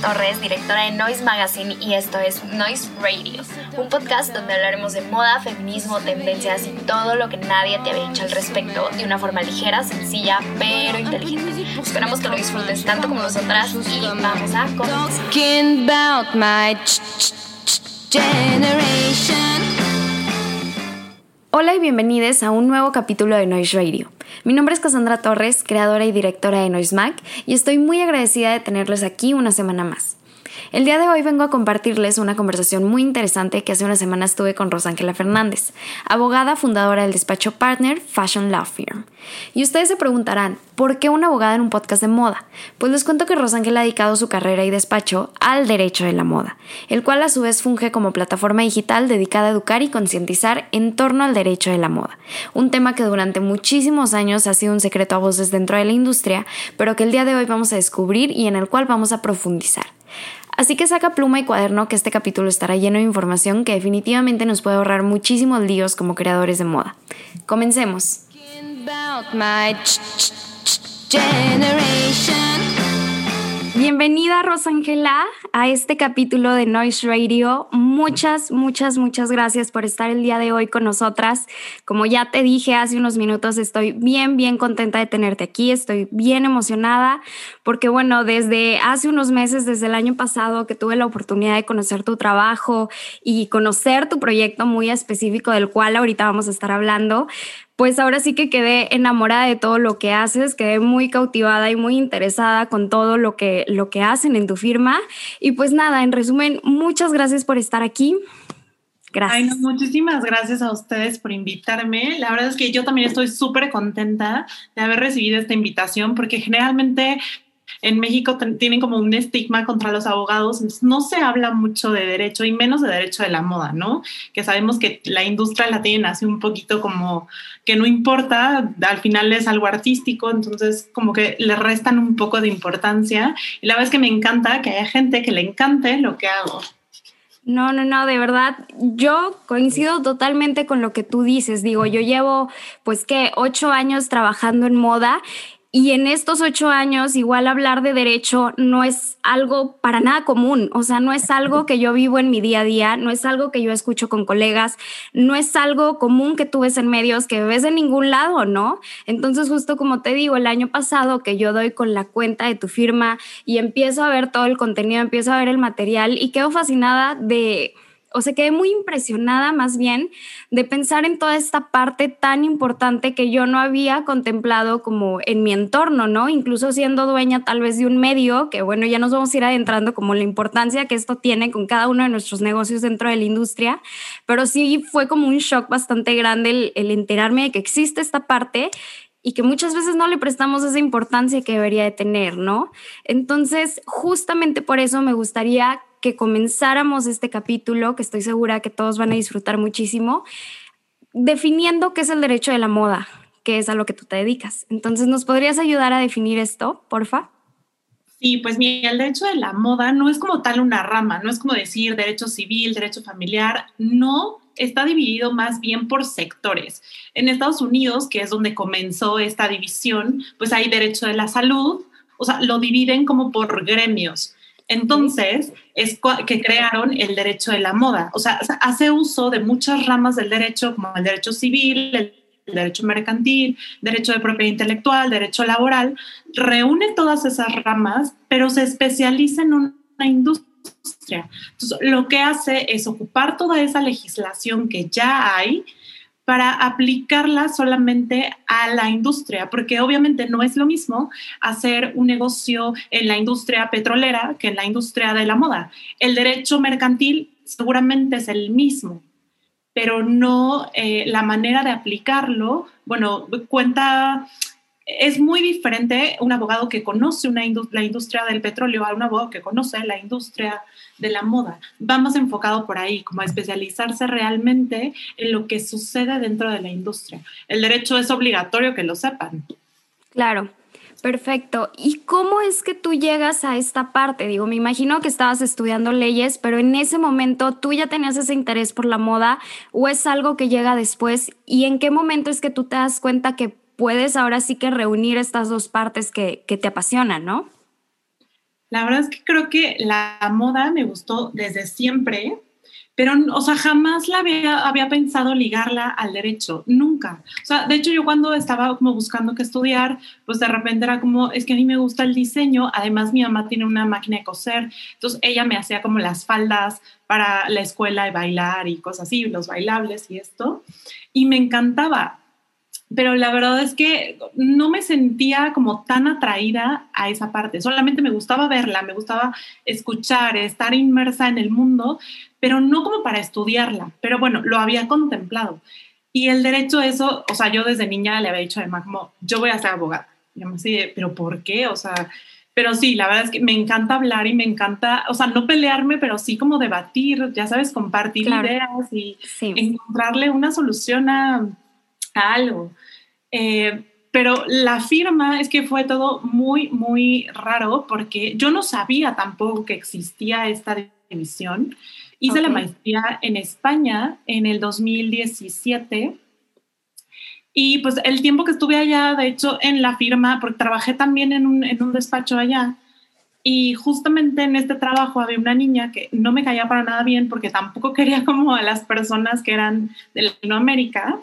Torres, directora de Noise Magazine y esto es Noise Radio, un podcast donde hablaremos de moda, feminismo, tendencias y todo lo que nadie te había dicho al respecto de una forma ligera, sencilla, pero inteligente. Esperamos que lo disfrutes tanto como nosotras y vamos a comenzar. Hola y bienvenidos a un nuevo capítulo de Noise Radio. Mi nombre es Cassandra Torres, creadora y directora de Noise Mac, y estoy muy agradecida de tenerles aquí una semana más. El día de hoy vengo a compartirles una conversación muy interesante que hace una semana tuve con Rosángela Fernández, abogada fundadora del despacho Partner Fashion Law Firm. Y ustedes se preguntarán, ¿por qué una abogada en un podcast de moda? Pues les cuento que Rosángela ha dedicado su carrera y despacho al derecho de la moda, el cual a su vez funge como plataforma digital dedicada a educar y concientizar en torno al derecho de la moda, un tema que durante muchísimos años ha sido un secreto a voces dentro de la industria, pero que el día de hoy vamos a descubrir y en el cual vamos a profundizar. Así que saca pluma y cuaderno que este capítulo estará lleno de información que definitivamente nos puede ahorrar muchísimos líos como creadores de moda. Comencemos. Bienvenida Rosangela a este capítulo de Noise Radio. Muchas, muchas, muchas gracias por estar el día de hoy con nosotras. Como ya te dije hace unos minutos, estoy bien, bien contenta de tenerte aquí. Estoy bien emocionada porque, bueno, desde hace unos meses, desde el año pasado que tuve la oportunidad de conocer tu trabajo y conocer tu proyecto muy específico del cual ahorita vamos a estar hablando, pues ahora sí que quedé enamorada de todo lo que haces, quedé muy cautivada y muy interesada con todo lo que, lo que hacen en tu firma. Y pues nada, en resumen, muchas gracias por estar aquí. Gracias. muchísimas gracias a ustedes por invitarme. La verdad es que yo también estoy súper contenta de haber recibido esta invitación porque generalmente en México tienen como un estigma contra los abogados, no se habla mucho de derecho y menos de derecho de la moda, ¿no? Que sabemos que la industria la tienen así un poquito como que no importa, al final es algo artístico, entonces como que le restan un poco de importancia. Y la verdad es que me encanta que haya gente que le encante lo que hago. No, no, no, de verdad, yo coincido totalmente con lo que tú dices. Digo, yo llevo, pues, que ocho años trabajando en moda y en estos ocho años, igual hablar de derecho no es algo para nada común, o sea, no es algo que yo vivo en mi día a día, no es algo que yo escucho con colegas, no es algo común que tú ves en medios, que ves en ningún lado, ¿no? Entonces, justo como te digo, el año pasado que yo doy con la cuenta de tu firma y empiezo a ver todo el contenido, empiezo a ver el material y quedo fascinada de o sea, quedé muy impresionada más bien de pensar en toda esta parte tan importante que yo no había contemplado como en mi entorno, ¿no? Incluso siendo dueña tal vez de un medio, que bueno, ya nos vamos a ir adentrando como la importancia que esto tiene con cada uno de nuestros negocios dentro de la industria, pero sí fue como un shock bastante grande el, enterarme de que existe esta parte y que muchas veces no le prestamos esa importancia que debería de tener, ¿no? Entonces, justamente por eso me gustaría que comenzáramos este capítulo, que estoy segura que todos van a disfrutar muchísimo, definiendo qué es el derecho de la moda, que es a lo que tú te dedicas. Entonces, ¿nos podrías ayudar a definir esto, porfa? Sí, pues mira, el derecho de la moda no es como tal una rama, no es como decir derecho civil, derecho familiar, no, está dividido más bien por sectores. En Estados Unidos, que es donde comenzó esta división, pues hay derecho de la salud, o sea, lo dividen como por gremios. Entonces, es que crearon el derecho de la moda. O sea, hace uso de muchas ramas del derecho, como el derecho civil, el derecho mercantil, derecho de propiedad intelectual, derecho laboral, reúne todas esas ramas, pero se especializa en una industria. Entonces, lo que hace es ocupar toda esa legislación que ya hay para aplicarla solamente a la industria, porque obviamente no es lo mismo hacer un negocio en la industria petrolera que en la industria de la moda. El derecho mercantil seguramente es el mismo, pero no eh, la manera de aplicarlo, bueno, cuenta es muy diferente un abogado que conoce una la industria del petróleo a un abogado que conoce la industria de la moda. Va más enfocado por ahí, como a especializarse realmente en lo que sucede dentro de la industria. El derecho es obligatorio que lo sepan. Claro. Perfecto. ¿Y cómo es que tú llegas a esta parte? Digo, me imagino que estabas estudiando leyes, pero en ese momento tú ya tenías ese interés por la moda o es algo que llega después. ¿Y en qué momento es que tú te das cuenta que puedes ahora sí que reunir estas dos partes que, te apasionan, ¿no? La verdad es que creo que la moda me gustó desde siempre, pero, o sea, jamás la había, había pensado ligarla al derecho, nunca. O sea, de hecho yo cuando estaba como buscando qué estudiar, pues de repente era como, es que a mí me gusta el diseño, además mi mamá tiene una máquina de coser, entonces ella me hacía como las faldas para la escuela y bailar y cosas así, los bailables y esto, y me encantaba, pero la verdad es que no me sentía como tan atraída a esa parte, solamente me gustaba verla, me gustaba escuchar, estar inmersa en el mundo, pero no como para estudiarla, pero bueno, lo había contemplado. Y el derecho, eso, o sea, yo desde niña le había dicho además como, yo voy a ser abogada. Y me decía, pero ¿por qué? O sea, pero sí, la verdad es que me encanta hablar y me encanta, o sea, no pelearme, pero sí como debatir, ya sabes, compartir ideas y encontrarle una solución a algo. Eh, pero la firma es que fue todo muy, muy raro porque yo no sabía tampoco que existía esta división. Hice la maestría en España en el 2017 y pues el tiempo que estuve allá, de hecho, en la firma, porque trabajé también en un, en un despacho allá, y justamente en este trabajo había una niña que no me caía para nada bien porque tampoco quería como a las personas que eran de Latinoamérica.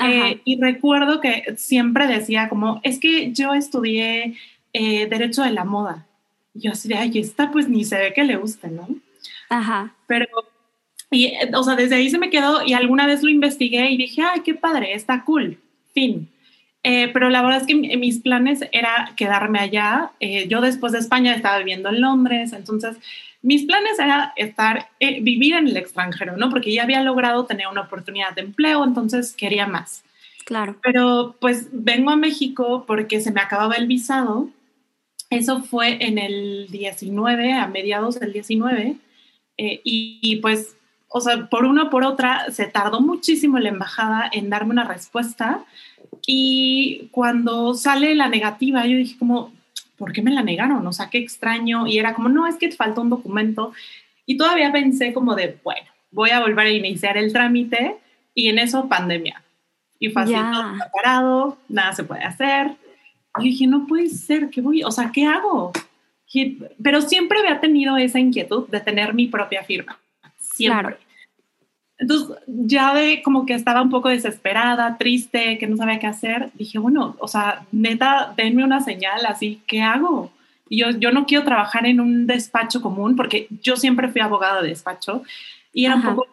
Eh, y recuerdo que siempre decía como, es que yo estudié eh, Derecho de la Moda. Y yo así de, ay, esta pues ni se ve que le guste, ¿no? Ajá. Pero, y, o sea, desde ahí se me quedó y alguna vez lo investigué y dije, ay, qué padre, está cool, fin. Eh, pero la verdad es que mis planes era quedarme allá. yo después de España estaba viviendo en Londres, entonces mis planes era estar, eh, vivir en el extranjero, ¿no? Porque ya había logrado tener una oportunidad de empleo, entonces quería más. Claro. Pero pues vengo a México porque se me acababa el visado. Eso fue en el 19, a mediados del 19. Eh, y, y, pues, o sea, por una o por otra, se tardó muchísimo la embajada en darme una respuesta. Y cuando sale la negativa, yo dije como, ¿por qué me la negaron? O sea, qué extraño. Y era como, no, es que te falta un documento. Y todavía pensé como de, bueno, voy a volver a iniciar el trámite y en eso pandemia. Y fue así, parado, nada se puede hacer. Y dije, no puede ser, ¿qué voy? O sea, ¿qué hago? Pero siempre había tenido esa inquietud de tener mi propia firma. Siempre. Entonces, ya de como que estaba un poco desesperada, triste, que no sabía qué hacer, dije, bueno, o sea, neta, denme una señal, así, ¿qué hago? Y yo, yo no quiero trabajar en un despacho común, porque yo siempre fui abogada de despacho, y era un poco,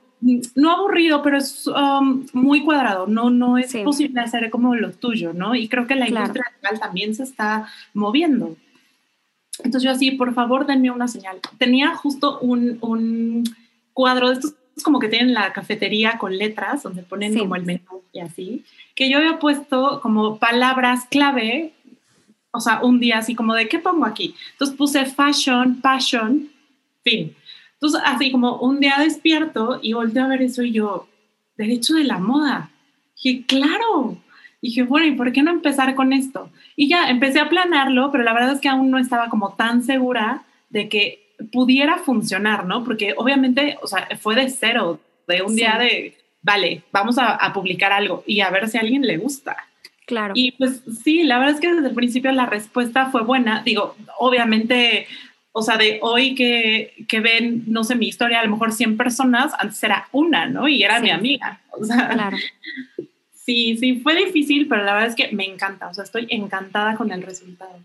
no aburrido, pero es um, muy cuadrado, no, no es posible hacer como lo tuyo, ¿no? Y creo que la industria legal también se está moviendo. Entonces yo así, por favor, denme una señal. Tenía justo un, un cuadro de estos como que tienen la cafetería con letras, donde ponen como el menú y así, que yo había puesto como palabras clave, o sea, un día así como de, ¿qué pongo aquí? Entonces puse fashion, passion, fin. Entonces, así como un día despierto y volteo a ver eso y yo, derecho de la moda. Dije, claro. dije, bueno, ¿y por qué no empezar con esto? Y ya empecé a planearlo, pero la verdad es que aún no estaba como tan segura de que pudiera funcionar, ¿no? Porque obviamente, o sea, fue de cero, de un día de, vale, vamos a, publicar algo y a ver si a alguien le gusta. Claro. Y pues sí, la verdad es que desde el principio la respuesta fue buena. Digo, obviamente, o sea, de hoy que, que ven, no sé, mi historia, a lo mejor 100 personas, antes era una, ¿no? Y era mi amiga. O sea, claro. Sí, sí, fue difícil, pero la verdad es que me encanta, o sea, estoy encantada con el resultado.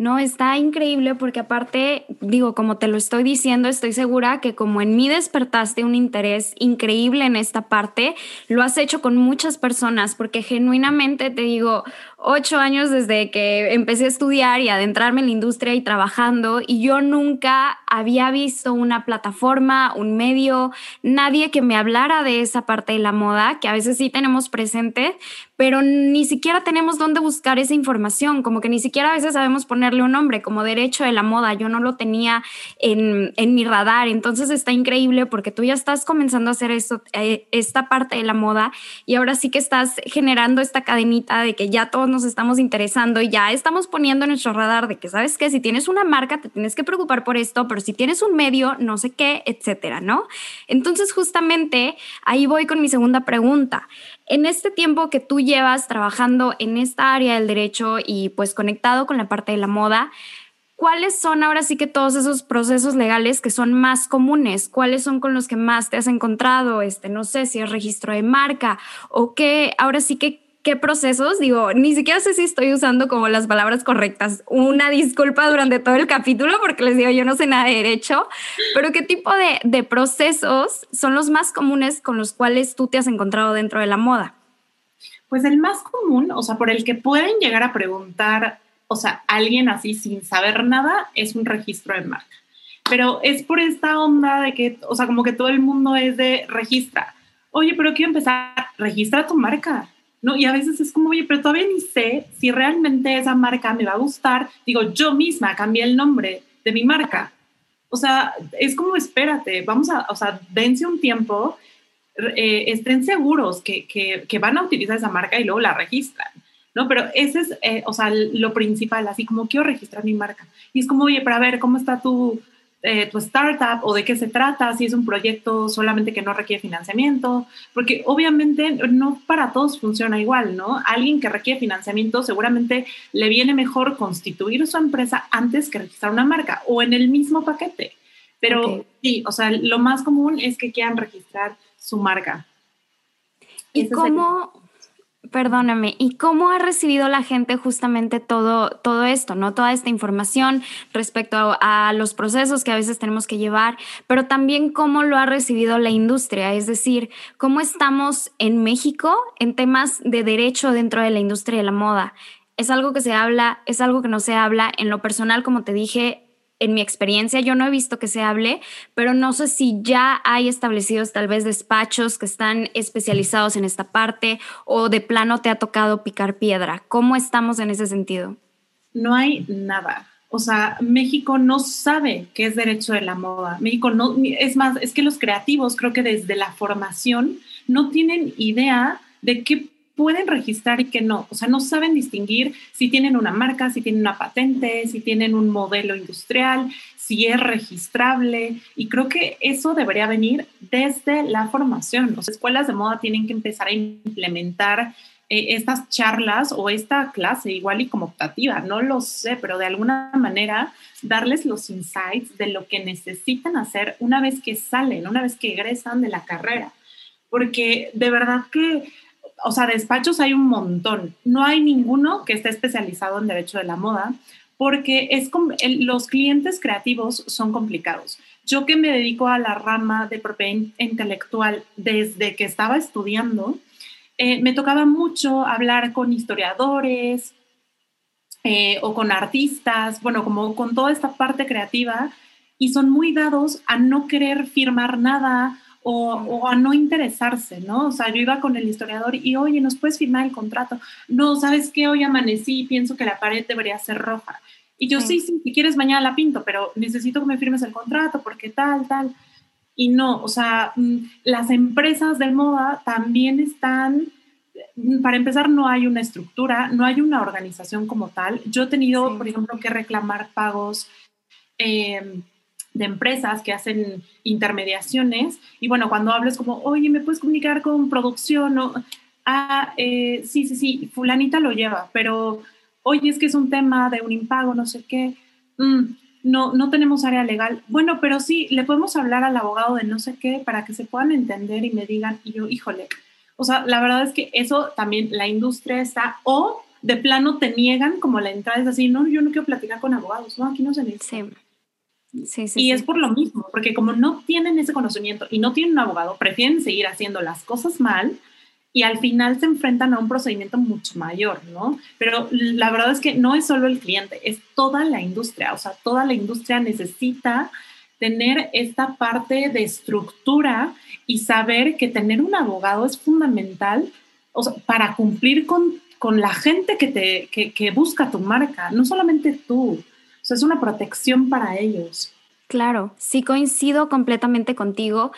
No, está increíble porque aparte, digo, como te lo estoy diciendo, estoy segura que como en mí despertaste un interés increíble en esta parte, lo has hecho con muchas personas porque genuinamente te digo, ocho años desde que empecé a estudiar y adentrarme en la industria y trabajando y yo nunca había visto una plataforma, un medio, nadie que me hablara de esa parte de la moda, que a veces sí tenemos presente, pero ni siquiera tenemos dónde buscar esa información, como que ni siquiera a veces sabemos ponerle un nombre, como derecho de la moda, yo no lo tenía en, en mi radar, entonces está increíble porque tú ya estás comenzando a hacer esto, eh, esta parte de la moda y ahora sí que estás generando esta cadenita de que ya todos nos estamos interesando y ya estamos poniendo en nuestro radar de que, ¿sabes que Si tienes una marca, te tienes que preocupar por esto, pero si tienes un medio, no sé qué, etcétera, ¿no? Entonces, justamente ahí voy con mi segunda pregunta. En este tiempo que tú llevas trabajando en esta área del derecho y pues conectado con la parte de la moda, ¿cuáles son ahora sí que todos esos procesos legales que son más comunes? ¿Cuáles son con los que más te has encontrado? Este, no sé si es registro de marca o qué, ahora sí que qué procesos, digo, ni siquiera sé si estoy usando como las palabras correctas. Una disculpa durante todo el capítulo porque les digo, yo no sé nada de derecho, pero qué tipo de, de procesos son los más comunes con los cuales tú te has encontrado dentro de la moda. Pues el más común, o sea, por el que pueden llegar a preguntar o sea, alguien así sin saber nada es un registro de marca. Pero es por esta onda de que, o sea, como que todo el mundo es de registra. Oye, pero quiero empezar, registra tu marca. ¿No? Y a veces es como, oye, pero todavía ni sé si realmente esa marca me va a gustar. Digo, yo misma cambié el nombre de mi marca. O sea, es como, espérate, vamos a, o sea, dense un tiempo, eh, estén seguros que, que, que, van a utilizar esa marca y luego la registran. ¿no? Pero ese es, eh, o sea, lo principal, así como quiero registrar mi marca. Y es como, oye, para ver cómo está tu, eh, tu startup o de qué se trata, si es un proyecto solamente que no requiere financiamiento, porque obviamente no para todos funciona igual, ¿no? Alguien que requiere financiamiento seguramente le viene mejor constituir su empresa antes que registrar una marca o en el mismo paquete. Pero sí, o sea, lo más común es que quieran registrar su marca. ¿Y cómo, Perdóname, ¿y cómo ha recibido la gente justamente todo, todo esto, ¿no? Toda esta información respecto a, los procesos que a veces tenemos que llevar, pero también cómo lo ha recibido la industria, es decir, cómo estamos en México en temas de derecho dentro de la industria de la moda. Es algo que se habla, es algo que no se habla. En lo personal, como te dije, en mi experiencia, yo no he visto que se hable, pero no sé si ya hay establecidos tal vez despachos que están especializados en esta parte o de plano te ha tocado picar piedra. ¿Cómo estamos en ese sentido? No hay nada. O sea, México no sabe qué es derecho de la moda. México no, es más, es que los creativos creo que desde la formación no tienen idea de qué pueden registrar y que no. O sea, no saben distinguir si tienen una marca, si tienen una patente, si tienen un modelo industrial, si es registrable. Y creo que eso debería venir desde la formación. Las escuelas de moda tienen que empezar a implementar eh, estas charlas o esta clase igual y como optativa, no lo sé, pero de alguna manera darles los insights de lo que necesitan hacer una vez que salen, una vez que egresan de la carrera. Porque de verdad que o sea, despachos hay un montón. No hay ninguno que esté especializado en derecho de la moda porque es los clientes creativos son complicados. Yo que me dedico a la rama de propiedad intelectual desde que estaba estudiando, eh, me tocaba mucho hablar con historiadores eh, o con artistas, bueno, como con toda esta parte creativa, y son muy dados a no querer firmar nada o, a no interesarse, ¿no? O sea, yo iba con el historiador y, oye, ¿nos puedes firmar el contrato? No, ¿sabes qué? Hoy amanecí y pienso que la pared debería ser roja. Y yo, sí, sí, si quieres mañana la pinto, pero necesito que me firmes el contrato porque tal, tal. Y no, o sea, mm, las empresas de moda también están, mm, para empezar, no hay una estructura, no hay una organización como tal. Yo he tenido, por ejemplo, que reclamar pagos. Eh, de empresas que hacen intermediaciones y bueno, cuando hables como, oye, ¿me puedes comunicar con producción? O, ah, eh, sí, sí, sí, fulanita lo lleva, pero oye, es que es un tema de un impago, no sé qué, mm, no, no tenemos área legal. Bueno, pero sí, le podemos hablar al abogado de no sé qué para que se puedan entender y me digan, y yo, híjole, o sea, la verdad es que eso también la industria está, o de plano te niegan como la entrada es así, no, yo no quiero platicar con abogados, no, aquí no se necesita y es por lo mismo, porque como no tienen ese conocimiento y no tienen un abogado, prefieren seguir haciendo las cosas mal y al final se enfrentan a un procedimiento mucho mayor, ¿no? Pero la verdad es que no es solo el cliente, es toda la industria, o sea, toda la industria necesita tener esta parte de estructura y saber que tener un abogado es fundamental para cumplir con, con la gente que, te, que, que busca tu marca, no solamente tú, es una protección para ellos. Claro, sí coincido completamente contigo.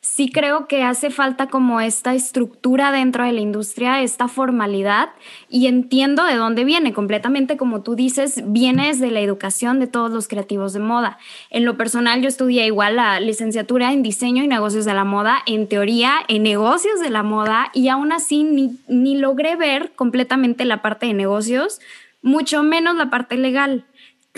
Sí creo que hace falta como esta estructura dentro de la industria, esta formalidad, y entiendo de dónde viene, completamente como tú dices, viene desde la educación de todos los creativos de moda. En lo personal, yo estudié igual la licenciatura en diseño y negocios de la moda, en teoría en negocios de la moda, y aún así ni, ni logré ver completamente la parte de negocios, mucho menos la parte legal.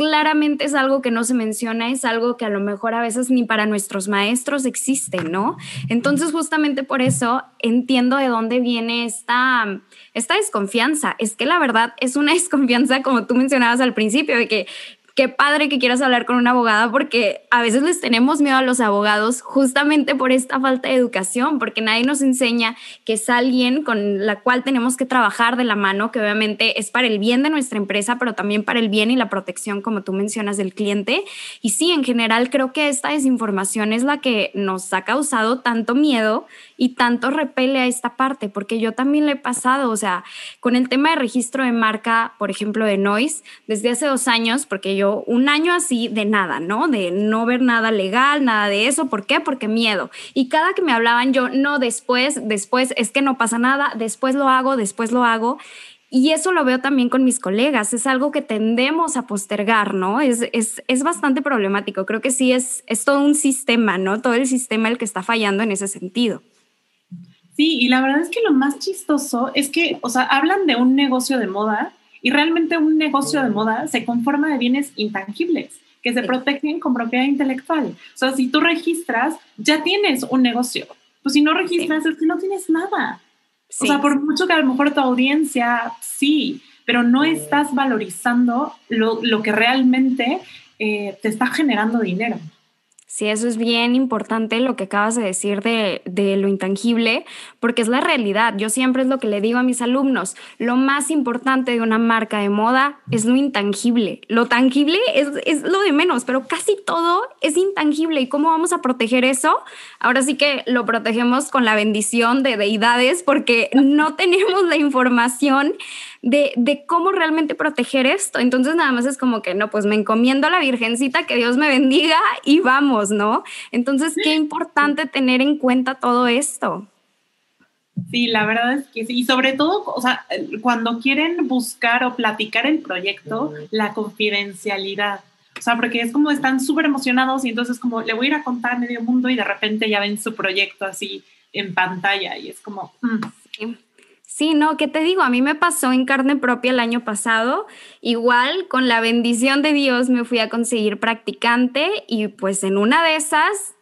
Claramente es algo que no se menciona, es algo que a lo mejor a veces ni para nuestros maestros existe, ¿no? Entonces, justamente por eso entiendo de dónde viene esta, esta desconfianza. Es que la verdad es una desconfianza, como tú mencionabas al principio, de que qué padre que quieras hablar con una abogada porque a veces les tenemos miedo a los abogados justamente por esta falta de educación, porque nadie nos enseña que es alguien con la cual tenemos que trabajar de la mano, que obviamente es para el bien de nuestra empresa, pero también para el bien y la protección, como tú mencionas, del cliente. Y sí, en general creo que esta desinformación es la que nos ha causado tanto miedo y tanto repele a esta parte, porque yo también le he pasado, o sea, con el tema de registro de marca, por ejemplo, de Noise, desde hace dos años, porque yo un año así de nada, ¿no? De no ver nada legal, nada de eso. ¿Por qué? Porque miedo. Y cada que me hablaban yo, no, después, después, es que no pasa nada, después lo hago, después lo hago. Y eso lo veo también con mis colegas, es algo que tendemos a postergar, ¿no? Es, es, es, bastante problemático, creo que sí es, es todo un sistema, ¿no? Todo el sistema el que está fallando en ese sentido. Sí, y la verdad es que lo más chistoso es que, o sea, hablan de un negocio de moda y realmente un negocio de moda se conforma de bienes intangibles que se protegen con propiedad intelectual. O sea, si tú registras, ya tienes un negocio. Pues si no registras, es que no tienes nada. O sea, por mucho que a lo mejor tu audiencia sí, pero no estás valorizando lo, lo que realmente eh, te está generando dinero. Sí, eso es bien importante lo que acabas de decir de, de, lo intangible, porque es la realidad. Yo siempre es lo que le digo a mis alumnos, lo más importante de una marca de moda es lo intangible. Lo tangible es, es lo de menos, pero casi todo es intangible. ¿Y cómo vamos a proteger eso? Ahora sí que lo protegemos con la bendición de deidades, porque no tenemos la información de, cómo realmente proteger esto. Entonces nada más es como que, no, pues me encomiendo a la Virgencita, que Dios me bendiga y vamos, ¿no? Entonces, qué importante tener en cuenta todo esto. Sí, la verdad es que sí. Y sobre todo, o sea, cuando quieren buscar o platicar el proyecto, la confidencialidad. O sea, porque es como están súper emocionados y entonces como le voy a ir a contar a medio mundo y de repente ya ven su proyecto así en pantalla y es como... Mm. Sí, no, ¿qué te digo? A mí me pasó en carne propia el año pasado. Igual, con la bendición de Dios me fui a conseguir practicante y pues en una de esas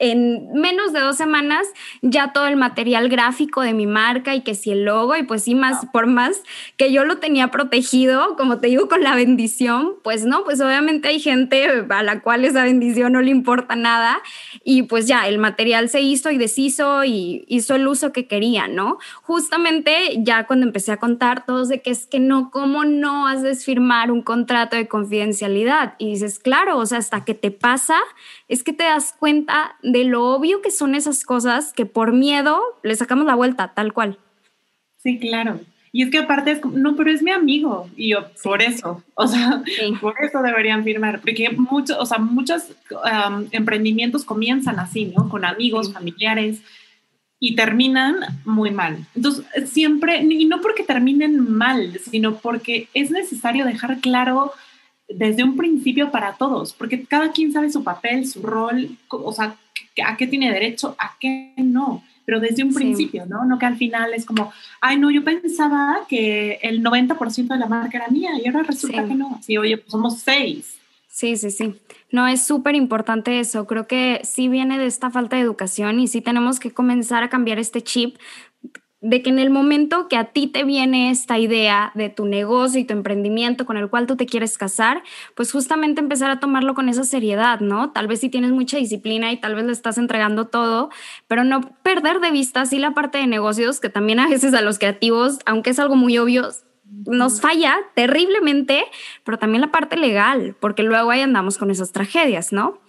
en menos de dos semanas ya todo el material gráfico de mi marca y que si el logo y pues sí más por más que yo lo tenía protegido como te digo con la bendición pues no pues obviamente hay gente a la cual esa bendición no le importa nada y pues ya el material se hizo y deshizo y hizo el uso que quería no justamente ya cuando empecé a contar todos de que es que no cómo no haces firmar un contrato de confidencialidad y dices claro o sea hasta que te pasa es que te das cuenta de lo obvio que son esas cosas que por miedo le sacamos la vuelta, tal cual. Sí, claro. Y es que aparte es no, pero es mi amigo. Y yo, por eso, o sea, por eso deberían firmar. Porque muchos, o sea, muchos emprendimientos comienzan así, ¿no? Con amigos, familiares, y terminan muy mal. Entonces, siempre, y no porque terminen mal, sino porque es necesario dejar claro desde un principio para todos, porque cada quien sabe su papel, su rol, o sea, a qué tiene derecho, a qué no, pero desde un principio, ¿no? No que al final es como, ay, no, yo pensaba que el 90% de la marca era mía y ahora resulta que no. Sí, oye, pues somos seis. Sí, sí, sí. No, es súper importante eso. Creo que sí viene de esta falta de educación y sí tenemos que comenzar a cambiar este chip de que en el momento que a ti te viene esta idea de tu negocio y tu emprendimiento con el cual tú te quieres casar, pues justamente empezar a tomarlo con esa seriedad, ¿no? Tal vez si tienes mucha disciplina y tal vez le estás entregando todo, pero no perder de vista así la parte de negocios, que también a veces a los creativos, aunque es algo muy obvio, nos falla terriblemente, pero también la parte legal, porque luego ahí andamos con esas tragedias, ¿no?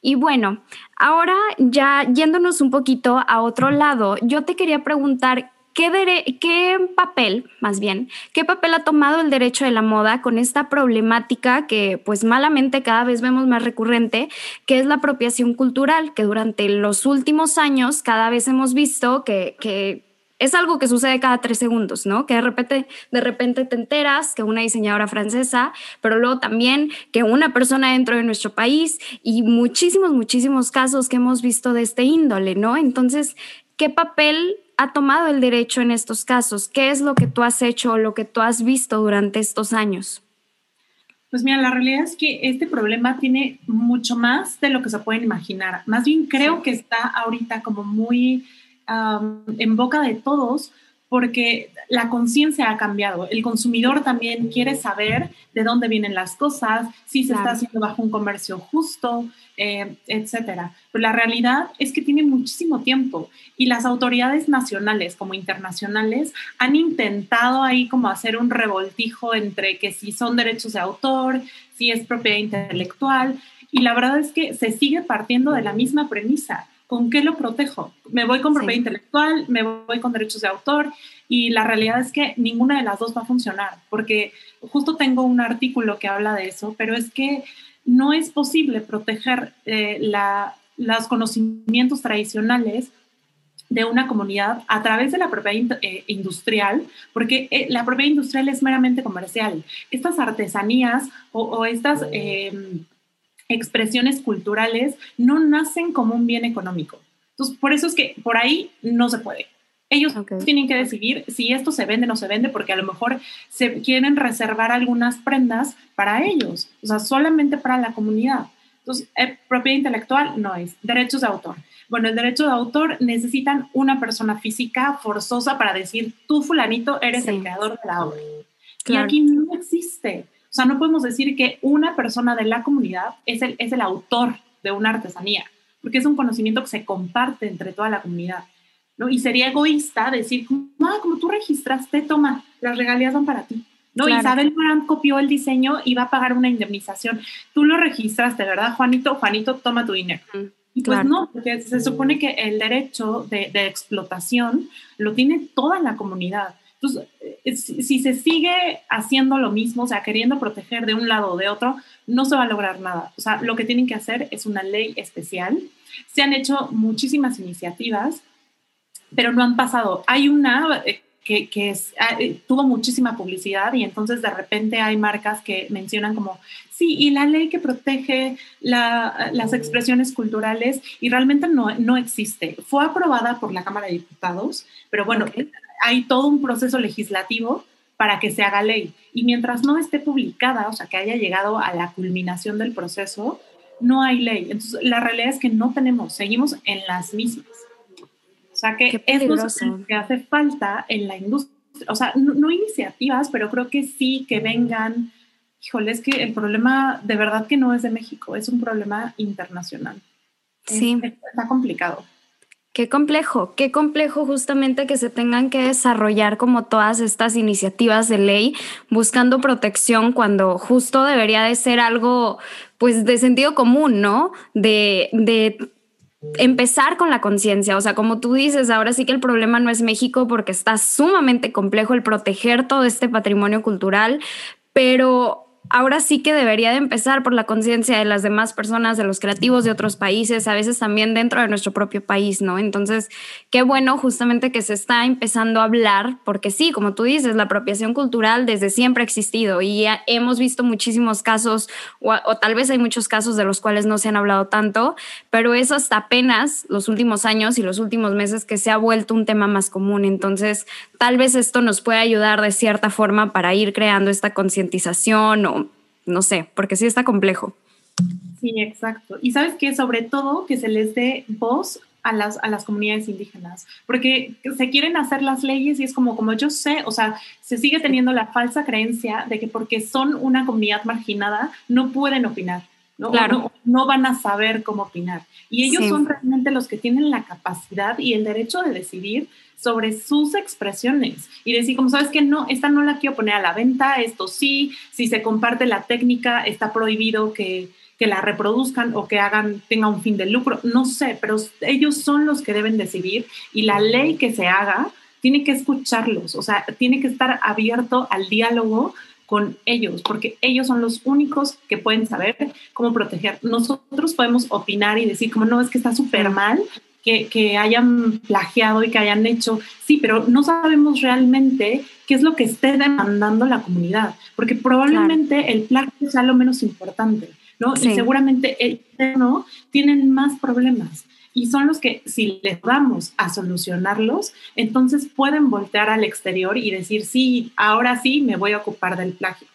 Y bueno, ahora ya yéndonos un poquito a otro lado, yo te quería preguntar, ¿Qué, papel, más bien, qué papel ha tomado el derecho de la moda con esta problemática que pues malamente cada vez vemos más recurrente, que es la apropiación cultural, que durante los últimos años cada vez hemos visto que, es algo que sucede cada tres segundos, ¿no? Que de repente, de repente te enteras que una diseñadora francesa, pero luego también que una persona dentro de nuestro país y muchísimos, muchísimos casos que hemos visto de este índole, ¿no? Entonces, ¿qué papel ha tomado el derecho en estos casos? ¿Qué es lo que tú has hecho o lo que tú has visto durante estos años? Pues mira, la realidad es que este problema tiene mucho más de lo que se pueden imaginar. Más bien creo que está ahorita como muy en boca de todos porque la conciencia ha cambiado. El consumidor también quiere saber de dónde vienen las cosas, si se está haciendo bajo un comercio justo, eh, etcétera. Pero la realidad es que tiene muchísimo tiempo y las autoridades nacionales como internacionales han intentado ahí como hacer un revoltijo entre que si son derechos de autor, si es propiedad intelectual y la verdad es que se sigue partiendo de la misma premisa ¿con qué lo protejo? Me voy con propiedad intelectual, me voy con derechos de autor y la realidad es que ninguna de las dos va a funcionar porque justo tengo un artículo que habla de eso, pero es que no es posible proteger eh, los conocimientos tradicionales de una comunidad a través de la propiedad eh, industrial, porque eh, la propiedad industrial es meramente comercial. Estas artesanías o, estas expresiones culturales no nacen como un bien económico. Entonces, por eso es que por ahí no se puede. Ellos tienen que decidir si esto se vende o no se vende, porque a lo mejor se quieren reservar algunas prendas para ellos, o sea, solamente para la comunidad. Entonces, eh, propiedad intelectual no es, derechos de autor. Bueno, el derecho de autor necesitan una persona física forzosa para decir, tú fulanito eres el creador de la obra. Y aquí no existe. O sea, no podemos decir que una persona de la comunidad es el, es el autor de una artesanía, porque es un conocimiento que se comparte entre toda la comunidad. ¿no? Y sería egoísta decir, ah, como tú registraste, toma, las regalías van para ti. No, Isabel Morán copió el diseño y va a pagar una indemnización. Tú lo registraste, ¿verdad, Juanito? Juanito, toma tu dinero. Y pues no, porque se supone que el derecho de, de, explotación lo tiene toda la comunidad. Entonces, si, se sigue haciendo lo mismo, o sea, queriendo proteger de un lado o de otro, no se va a lograr nada. O sea, lo que tienen que hacer es una ley especial. Se han hecho muchísimas iniciativas, pero no han pasado. Hay una eh, que, que ah, eh, tuvo muchísima publicidad y entonces de repente hay marcas que mencionan como, sí, y la ley que protege las expresiones culturales y realmente no, no existe. Fue aprobada por la Cámara de Diputados, pero bueno, hay todo un proceso legislativo para que se haga ley. Y mientras no esté publicada, o sea, que haya llegado a la culminación del proceso, no hay ley. Entonces, la realidad es que no tenemos, seguimos en las mismas. O sea, que es lo que hace falta en la industria. O sea, no, iniciativas, pero creo que sí que vengan. Híjole, es que el problema de verdad que no es de México, es un problema internacional. Sí. está complicado. Qué complejo, qué complejo justamente que se tengan que desarrollar como todas estas iniciativas de ley buscando protección cuando justo debería de ser algo pues de sentido común, ¿no? De, de empezar con la conciencia, o sea, como tú dices, ahora sí que el problema no es México porque está sumamente complejo el proteger todo este patrimonio cultural, pero ahora sí que debería de empezar por la conciencia de las demás personas, de los creativos de otros países, a veces también dentro de nuestro propio país, ¿no? Entonces, qué bueno justamente que se está empezando a hablar, porque sí, como tú dices, la apropiación cultural desde siempre ha existido y hemos visto muchísimos casos, o, o tal vez hay muchos casos de los cuales no se han hablado tanto, pero es hasta apenas los últimos años y los últimos meses que se ha vuelto un tema más común. Entonces, tal vez esto nos puede ayudar de cierta forma para ir creando esta concientización o no sé, porque sí está complejo. Sí, exacto. Y sabes que sobre todo que se les dé voz a las, a las comunidades indígenas, porque se quieren hacer las leyes y es como, como yo sé, o sea, se sigue teniendo la falsa creencia de que porque son una comunidad marginada no pueden opinar. ¿no? Claro. No, van a saber cómo opinar. Y ellos son realmente los que tienen la capacidad y el derecho de decidir sobre sus expresiones. Y decir, como sabes que no, esta no la quiero poner a la venta, esto sí, si se comparte la técnica, está prohibido que, que la reproduzcan o que hagan, tenga un fin de lucro, no sé, pero ellos son los que deben decidir y la ley que se haga tiene que escucharlos, o sea, tiene que estar abierto al diálogo con ellos, porque ellos son los únicos que pueden saber cómo proteger. Nosotros podemos opinar y decir, como no, es que está súper mal, que, hayan plagiado y que hayan hecho, sí, pero no sabemos realmente qué es lo que esté demandando la comunidad, porque probablemente el plagio sea lo menos importante, ¿no? Y seguramente ellos no tienen más problemas y son los que si les vamos a solucionarlos, entonces pueden voltear al exterior y decir, sí, ahora sí me voy a ocupar del plagio.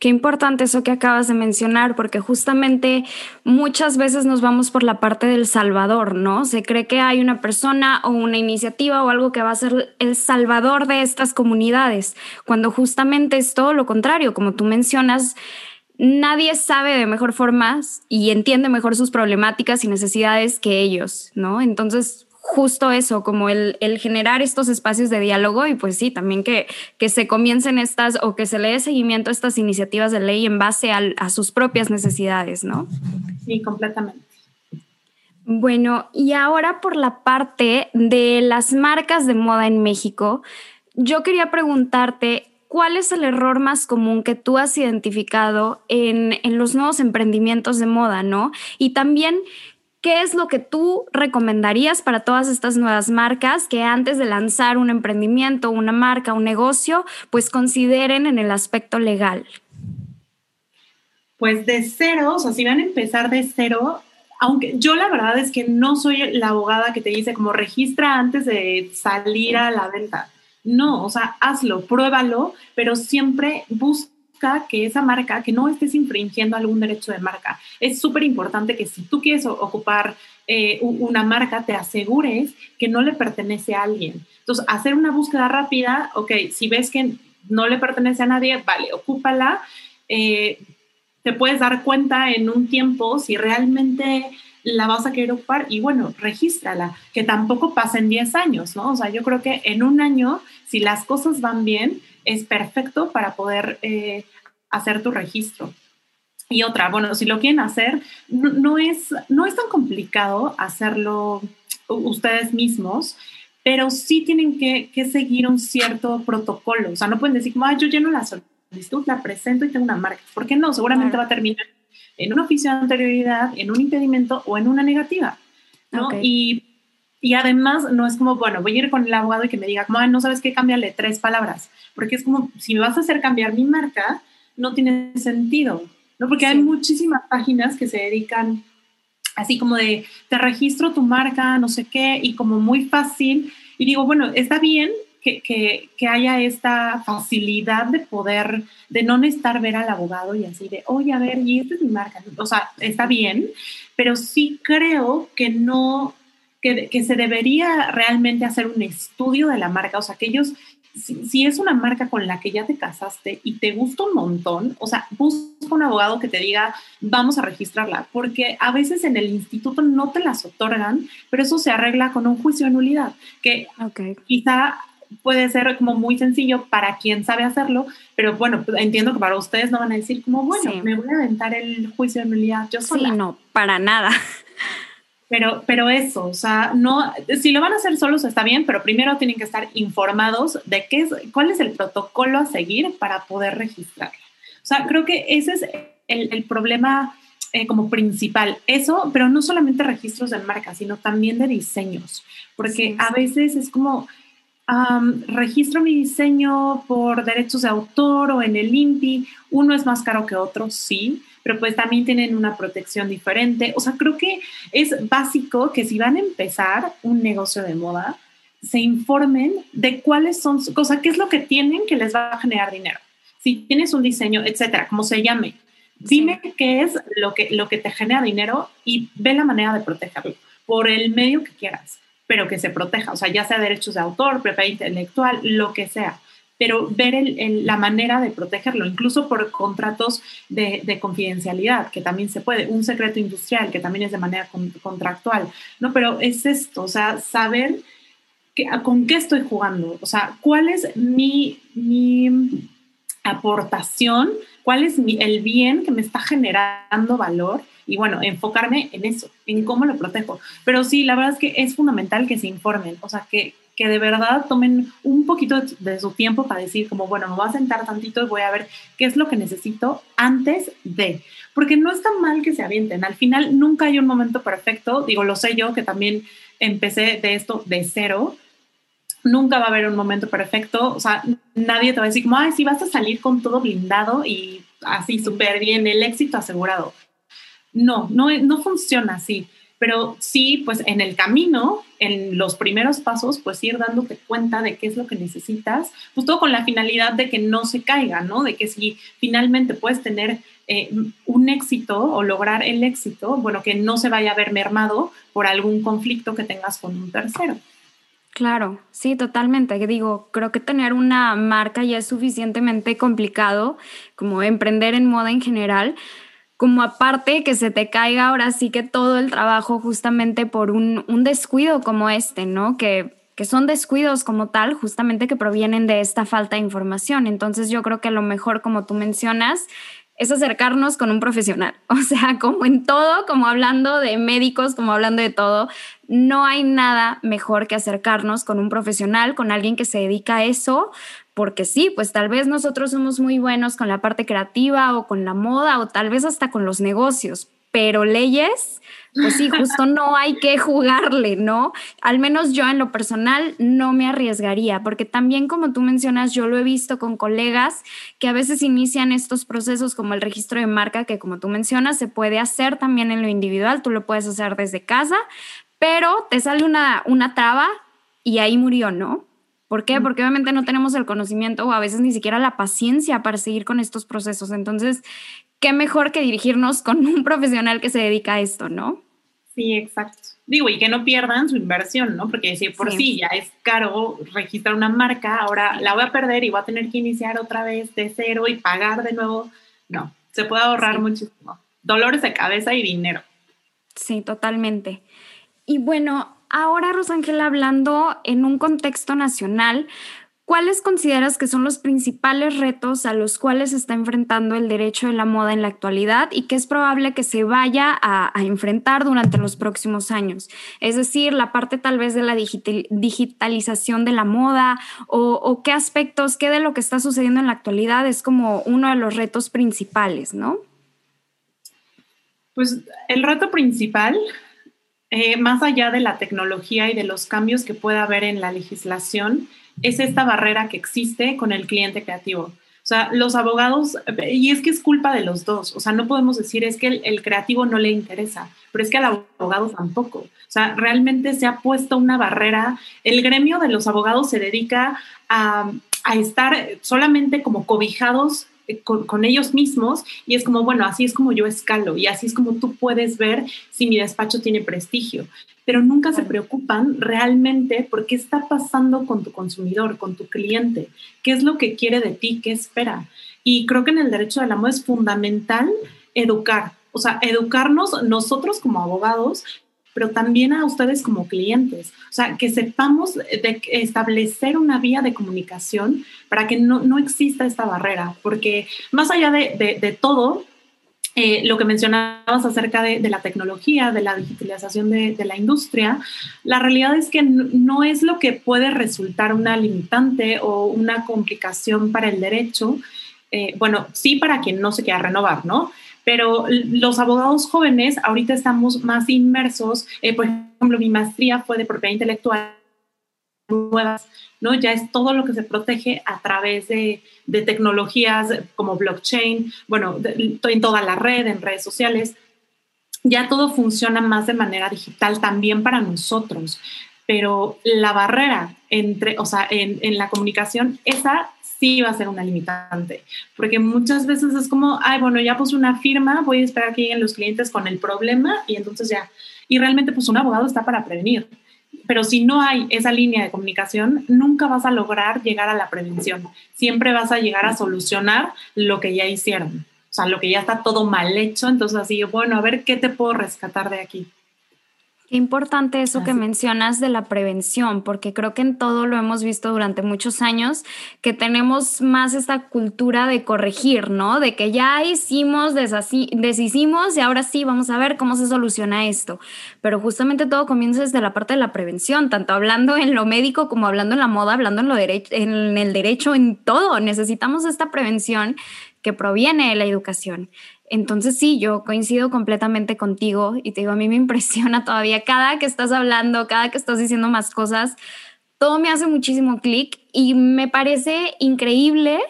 Qué importante eso que acabas de mencionar, porque justamente muchas veces nos vamos por la parte del salvador, ¿no? Se cree que hay una persona o una iniciativa o algo que va a ser el salvador de estas comunidades, cuando justamente es todo lo contrario, como tú mencionas, nadie sabe de mejor forma y entiende mejor sus problemáticas y necesidades que ellos, ¿no? Entonces, justo eso, como el, generar estos espacios de diálogo y pues sí, también que, que se comiencen estas o que se le dé seguimiento a estas iniciativas de ley en base a sus propias necesidades, ¿no? Sí, completamente. Bueno, y ahora por la parte de las marcas de moda en México, yo quería preguntarte, ¿cuál es el error más común que tú has identificado en, en los nuevos emprendimientos de moda, no? Y también, ¿Qué es lo que tú recomendarías para todas estas nuevas marcas que antes de lanzar un emprendimiento, una marca, un negocio, pues consideren en el aspecto legal? Pues de cero, o sea, si van a empezar de cero, aunque yo la verdad es que no soy la abogada que te dice como registra antes de salir a la venta. No, o sea, hazlo, pruébalo, pero siempre busca que esa marca, que no estés infringiendo algún derecho de marca. Es súper importante que si tú quieres ocupar eh, una marca, te asegures que no le pertenece a alguien. Entonces, hacer una búsqueda rápida, ok, si ves que no le pertenece a nadie, vale, ocúpala. Eh, te puedes dar cuenta en un tiempo si realmente la vas a querer ocupar y bueno, regístrala, que tampoco pasen 10 años, ¿no? O sea, yo creo que en un año, si las cosas van bien, es perfecto para poder eh, hacer tu registro. Y otra, bueno, si lo quieren hacer, no, es, no es tan complicado hacerlo ustedes mismos, pero sí tienen que, seguir un cierto protocolo. O sea, no pueden decir como, yo lleno la solicitud, la presento y tengo una marca. ¿Por qué no? Seguramente va a terminar en un oficio de anterioridad, en un impedimento o en una negativa. ¿no? Y y además no es como, bueno, voy a ir con el abogado y que me diga, como, no sabes qué, cámbiale tres palabras. Porque es como, si me vas a hacer cambiar mi marca, no tiene sentido, ¿no? Porque hay muchísimas páginas que se dedican así como de, te registro tu marca, no sé qué, y como muy fácil. Y digo, bueno, está bien que, que, que, haya esta facilidad de poder, de no necesitar ver al abogado y así de, oye, a ver, y esta es mi marca. O sea, está bien, pero sí creo que no que, se debería realmente hacer un estudio de la marca, o sea, que ellos, si, es una marca con la que ya te casaste y te gusta un montón, o sea, busca un abogado que te diga, vamos a registrarla, porque a veces en el instituto no te las otorgan, pero eso se arregla con un juicio de nulidad, que quizá puede ser como muy sencillo para quien sabe hacerlo, pero bueno, entiendo que para ustedes no van a decir como, bueno, me voy a aventar el juicio de nulidad yo sola. Sí, no, para nada. Pero, pero eso, o sea, no, si lo van a hacer solos está bien, pero primero tienen que estar informados de qué es, cuál es el protocolo a seguir para poder registrarla. O sea, creo que ese es el, problema eh, como principal. Eso, pero no solamente registros de marca, sino también de diseños, porque a veces es como, registro mi diseño por derechos de autor o en el INPI, uno es más caro que otro, sí, pero pues también tienen una protección diferente. O sea, creo que es básico que si van a empezar un negocio de moda, se informen de cuáles son, o sea, qué es lo que tienen que les va a generar dinero. Si tienes un diseño, etcétera, como se llame, dime qué es lo que, lo que te genera dinero y ve la manera de protegerlo por el medio que quieras, pero que se proteja, o sea, ya sea derechos de autor, propiedad intelectual, lo que sea pero ver la manera de protegerlo, incluso por contratos de, confidencialidad, que también se puede, un secreto industrial, que también es de manera contractual, ¿no? Pero es esto, o sea, saber que, con qué estoy jugando, o sea, cuál es mi, mi aportación, cuál es el bien que me está generando valor y bueno, enfocarme en eso, en cómo lo protejo. Pero sí, la verdad es que es fundamental que se informen, o sea, que, que de verdad tomen un poquito de, su tiempo para decir como, bueno, me voy a sentar tantito y voy a ver qué es lo que necesito antes de, porque no está mal que se avienten, al final nunca hay un momento perfecto, digo, lo sé yo que también empecé de esto de cero, nunca va a haber un momento perfecto, o sea, nadie te va a decir como, ay, sí, vas a salir con todo blindado y así súper bien, el éxito asegurado. No, no, no funciona así pero sí, pues en el camino, en los primeros pasos, pues ir dándote cuenta de qué es lo que necesitas, justo con la finalidad de que no se caiga, ¿no? De que si finalmente puedes tener eh, un éxito o lograr el éxito, bueno, que no se vaya a ver mermado por algún conflicto que tengas con un tercero. Claro, sí, totalmente. Digo, creo que tener una marca ya es suficientemente complicado, como emprender en moda en general, como aparte que se te caiga ahora sí que todo el trabajo justamente por un, descuido como este, ¿no? Que, que son descuidos como tal, justamente que provienen de esta falta de información. Entonces yo creo que lo mejor, como tú mencionas, es acercarnos con un profesional. O sea, como en todo, como hablando de médicos, como hablando de todo, no hay nada mejor que acercarnos con un profesional, con alguien que se dedica a eso, porque sí, pues tal vez nosotros somos muy buenos con la parte creativa o con la moda o tal vez hasta con los negocios, pero leyes, pues sí, justo no hay que jugarle, ¿no? Al menos yo en lo personal no me arriesgaría, porque también como tú mencionas, yo lo he visto con colegas que a veces inician estos procesos como el registro de marca, que como tú mencionas, se puede hacer también en lo individual, tú lo puedes hacer desde casa, pero te sale una, una traba y ahí murió, ¿no? ¿Por qué? Porque obviamente no tenemos el conocimiento o a veces ni siquiera la paciencia para seguir con estos procesos. Entonces, qué mejor que dirigirnos con un profesional que se dedica a esto, ¿no? Sí, exacto. Digo, y que no pierdan su inversión, ¿no? Porque si por sí. ya es caro registrar una marca, ahora la voy a perder y voy a tener que iniciar otra vez de cero y pagar de nuevo. No, se puede ahorrar muchísimo. Dolores de cabeza y dinero. Sí, totalmente. Y bueno, Ahora, Rosángela, hablando en un contexto nacional, ¿cuáles consideras que son los principales retos a los cuales se está enfrentando el derecho de la moda en la actualidad y que es probable que se vaya a, enfrentar durante los próximos años? Es decir, la parte tal vez de la digitalización de la moda o, o qué aspectos, qué de lo que está sucediendo en la actualidad es como uno de los retos principales, ¿no? Pues el reto principal eh, más allá de la tecnología y de los cambios que pueda haber en la legislación, es esta barrera que existe con el cliente creativo. O sea, los abogados, y es que es culpa de los dos, o sea, no podemos decir es que el, creativo no le interesa, pero es que al abogado tampoco. O sea, realmente se ha puesto una barrera, el gremio de los abogados se dedica a, a estar solamente como cobijados eh, con, ellos mismos y es como, bueno, así es como yo escalo y así es como tú puedes ver si mi despacho tiene prestigio, pero nunca se preocupan realmente por qué está pasando con tu consumidor, con tu cliente, qué es lo que quiere de ti, qué espera. Y creo que en el derecho del amor es fundamental educar, o sea, educarnos nosotros como abogados pero también a ustedes como clientes. O sea, que sepamos establecer una vía de comunicación para que no, no exista esta barrera, porque más allá de, de, todo, eh, lo que mencionabas acerca de, la tecnología, de la digitalización de, de, la industria, la realidad es que no es lo que puede resultar una limitante o una complicación para el derecho. Eh, bueno, sí para quien no se quiera renovar, ¿no? Pero los abogados jóvenes ahorita estamos más inmersos, eh, por ejemplo, mi maestría fue de propiedad intelectual nuevas, ¿no? Ya es todo lo que se protege a través de, de tecnologías como blockchain, bueno, en toda la red, en redes sociales. Ya todo funciona más de manera digital también para nosotros, pero la barrera entre, o sea, en, en la comunicación, esa sí va a ser una limitante, porque muchas veces es como, ay, bueno, ya puse una firma, voy a esperar que lleguen los clientes con el problema y entonces ya. Y realmente pues un abogado está para prevenir, pero si no hay esa línea de comunicación, nunca vas a lograr llegar a la prevención. Siempre vas a llegar a solucionar lo que ya hicieron, o sea, lo que ya está todo mal hecho, entonces así, bueno, a ver qué te puedo rescatar de aquí. Qué importante eso que mencionas de la prevención, porque creo que en todo lo hemos visto durante muchos años, que tenemos más esta cultura de corregir, ¿no? De que ya hicimos, deshicimos y ahora sí vamos a ver cómo se soluciona esto. Pero justamente todo comienza desde la parte de la prevención, tanto hablando en lo médico como hablando en la moda, hablando en, lo en el derecho, en todo. Necesitamos esta prevención que proviene de la educación. Entonces sí, yo coincido completamente contigo y te digo, a mí me impresiona todavía cada que estás hablando, cada que estás diciendo más cosas, todo me hace muchísimo clic y me parece increíble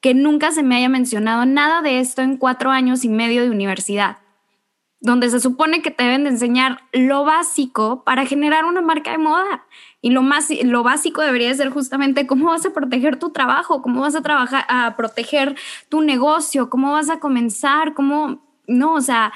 que nunca se me haya mencionado nada de esto en cuatro años y medio de universidad. donde se supone que te deben de enseñar lo básico para generar una marca de moda. Y lo más, lo básico debería ser justamente cómo vas a proteger tu trabajo, cómo vas a trabajar, a proteger tu negocio, cómo vas a comenzar, cómo, no, o sea,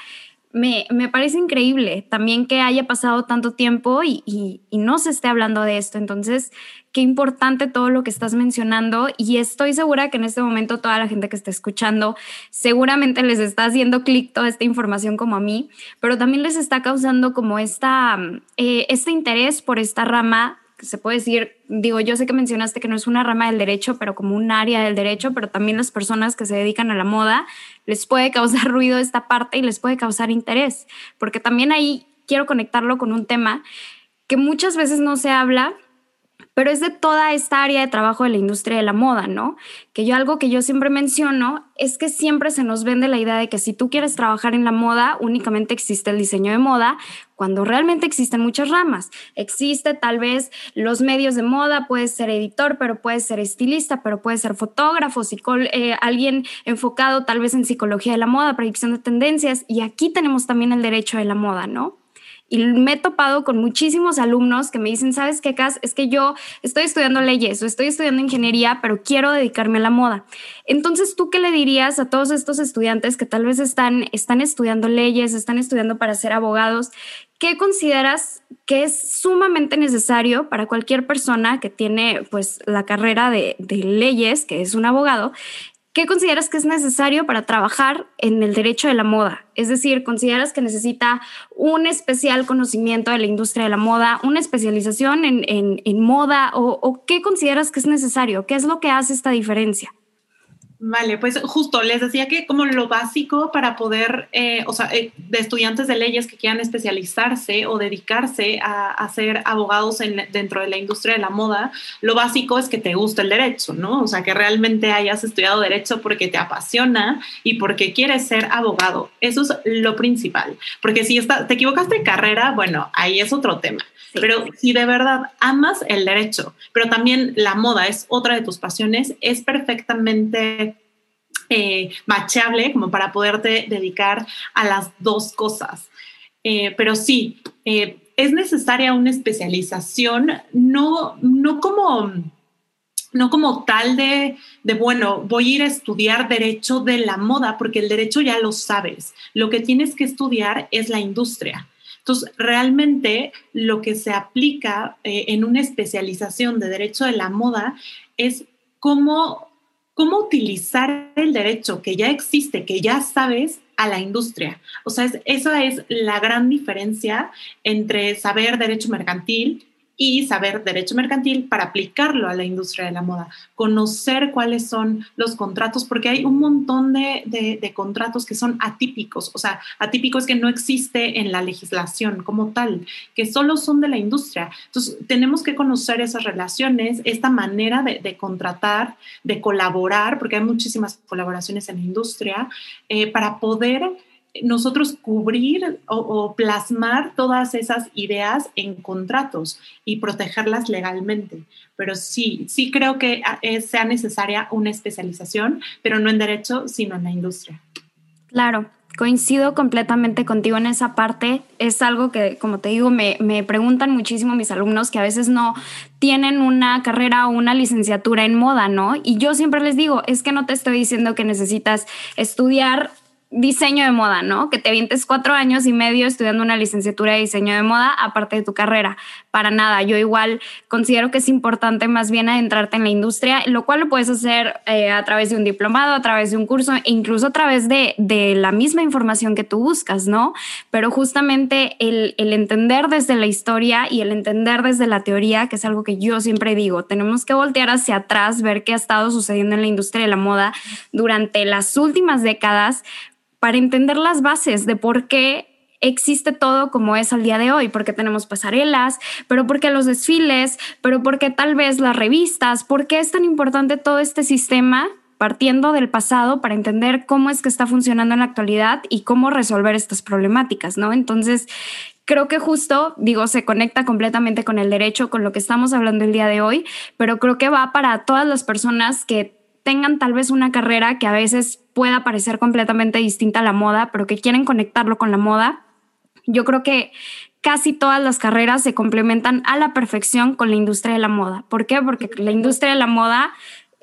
me, parece increíble también que haya pasado tanto tiempo y, y, no se esté hablando de esto. Entonces, qué importante todo lo que estás mencionando y estoy segura que en este momento toda la gente que está escuchando seguramente les está haciendo clic toda esta información como a mí, pero también les está causando como esta, eh, este interés por esta rama se puede decir, digo, yo sé que mencionaste que no es una rama del derecho, pero como un área del derecho, pero también las personas que se dedican a la moda les puede causar ruido esta parte y les puede causar interés, porque también ahí quiero conectarlo con un tema que muchas veces no se habla pero es de toda esta área de trabajo de la industria de la moda, ¿no? Que yo algo que yo siempre menciono es que siempre se nos vende la idea de que si tú quieres trabajar en la moda, únicamente existe el diseño de moda, cuando realmente existen muchas ramas. Existe tal vez los medios de moda, puedes ser editor, pero puedes ser estilista, pero puedes ser fotógrafo, eh, alguien enfocado tal vez en psicología de la moda, predicción de tendencias, y aquí tenemos también el derecho de la moda, ¿no? Y me he topado con muchísimos alumnos que me dicen, ¿sabes qué, Cas? Es que yo estoy estudiando leyes o estoy estudiando ingeniería, pero quiero dedicarme a la moda. Entonces, ¿tú qué le dirías a todos estos estudiantes que tal vez están, están estudiando leyes, están estudiando para ser abogados? ¿Qué consideras que es sumamente necesario para cualquier persona que tiene pues la carrera de, de leyes, que es un abogado, ¿Qué consideras que es necesario para trabajar en el derecho de la moda? Es decir, ¿consideras que necesita un especial conocimiento de la industria de la moda, una especialización en, moda o, o qué consideras que es necesario? ¿Qué es lo que hace esta diferencia? Vale, pues justo les decía que como lo básico para poder, eh, o sea, eh, de estudiantes de leyes que quieran especializarse o dedicarse a, ser abogados dentro de la industria de la moda, lo básico es que te guste el derecho, ¿no? O sea, que realmente hayas estudiado derecho porque te apasiona y porque quieres ser abogado. Eso es lo principal. Porque si está, te equivocaste de carrera, bueno, ahí es otro tema. Pero si de verdad amas el derecho, pero también la moda es otra de tus pasiones, es perfectamente eh, machable como para poderte dedicar a las dos cosas. Eh, pero sí, eh, es necesaria una especialización, no, no como no como tal de, de, bueno, voy a ir a estudiar derecho de la moda, porque el derecho ya lo sabes. Lo que tienes que estudiar es la industria. Entonces, realmente lo que se aplica eh, en una especialización de derecho de la moda es cómo, cómo utilizar el derecho que ya existe, que ya sabes, a la industria. O sea, esa es la gran diferencia entre saber derecho mercantil y saber derecho mercantil para aplicarlo a la industria de la moda, conocer cuáles son los contratos, porque hay un montón de, de, contratos que son atípicos, o sea, atípicos que no existe en la legislación como tal, que solo son de la industria. Entonces, tenemos que conocer esas relaciones, esta manera de, contratar, de colaborar, porque hay muchísimas colaboraciones en la industria, eh, para poder nosotros cubrir o, plasmar todas esas ideas en contratos y protegerlas legalmente. Pero sí, sí creo que ah, sea necesaria una especialización, pero no en derecho, sino en la industria. Claro, coincido completamente contigo en esa parte. Es algo que, como te digo, me, me, preguntan muchísimo mis alumnos que a veces no tienen una carrera o una licenciatura en moda, ¿no? Y yo siempre les digo, es que no te estoy diciendo que necesitas estudiar diseño de moda, ¿no? Que te vientes cuatro años y medio estudiando una licenciatura de diseño de moda aparte de tu carrera. Para nada, yo igual considero que es importante más bien adentrarte en la industria, lo cual lo puedes hacer eh, a través de un diplomado, a través de un curso, e incluso a través de, de, la misma información que tú buscas, ¿no? Pero justamente el, el entender desde la historia y el entender desde la teoría, que es algo que yo siempre digo, tenemos que voltear hacia atrás, ver qué ha estado sucediendo en la industria de la moda durante las últimas décadas para entender las bases de por qué existe todo como es al día de hoy, porque tenemos pasarelas, pero porque los desfiles, pero porque tal vez las revistas, por qué es tan importante todo este sistema partiendo del pasado para entender cómo es que está funcionando en la actualidad y cómo resolver estas problemáticas, ¿no? Entonces, creo que justo, digo, se conecta completamente con el derecho, con lo que estamos hablando el día de hoy, pero creo que va para todas las personas que tengan tal vez una carrera que a veces pueda parecer completamente distinta a la moda, pero que quieren conectarlo con la moda. Yo creo que casi todas las carreras se complementan a la perfección con la industria de la moda. ¿Por qué? Porque la industria de la moda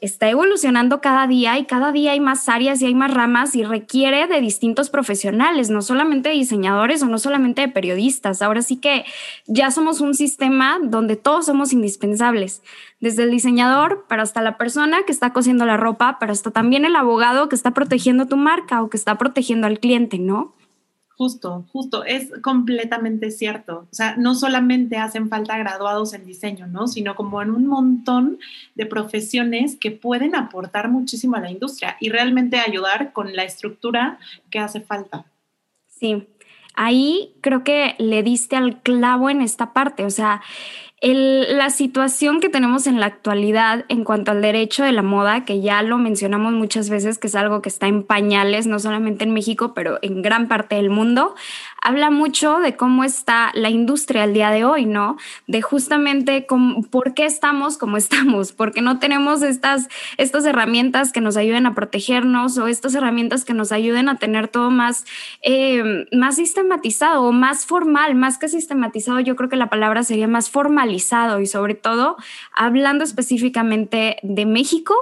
está evolucionando cada día y cada día hay más áreas y hay más ramas y requiere de distintos profesionales, no solamente de diseñadores o no solamente de periodistas. Ahora sí que ya somos un sistema donde todos somos indispensables, desde el diseñador, para hasta la persona que está cosiendo la ropa, pero hasta también el abogado que está protegiendo tu marca o que está protegiendo al cliente, ¿no? Justo, justo, es completamente cierto. O sea, no solamente hacen falta graduados en diseño, ¿no? Sino como en un montón de profesiones que pueden aportar muchísimo a la industria y realmente ayudar con la estructura que hace falta. Sí, ahí creo que le diste al clavo en esta parte. O sea, la situación que tenemos en la actualidad en cuanto al derecho de la moda, que ya lo mencionamos muchas veces, que es algo que está en pañales, no solamente en México, pero en gran parte del mundo, habla mucho de cómo está la industria al día de hoy, ¿no? De justamente por qué estamos como estamos, porque no tenemos estas, estas herramientas que nos ayuden a protegernos o estas herramientas que nos ayuden a tener todo más, eh, más sistematizado o más formal, más que sistematizado, yo creo que la palabra sería más formal y sobre todo hablando específicamente de México,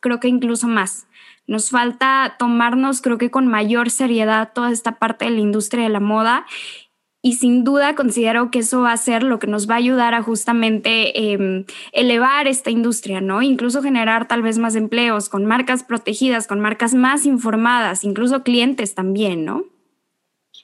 creo que incluso más. Nos falta tomarnos, creo que con mayor seriedad, toda esta parte de la industria de la moda y sin duda considero que eso va a ser lo que nos va a ayudar a justamente em, elevar esta industria, ¿no? Incluso generar tal vez más empleos con marcas protegidas, con marcas más informadas, incluso clientes también, ¿no?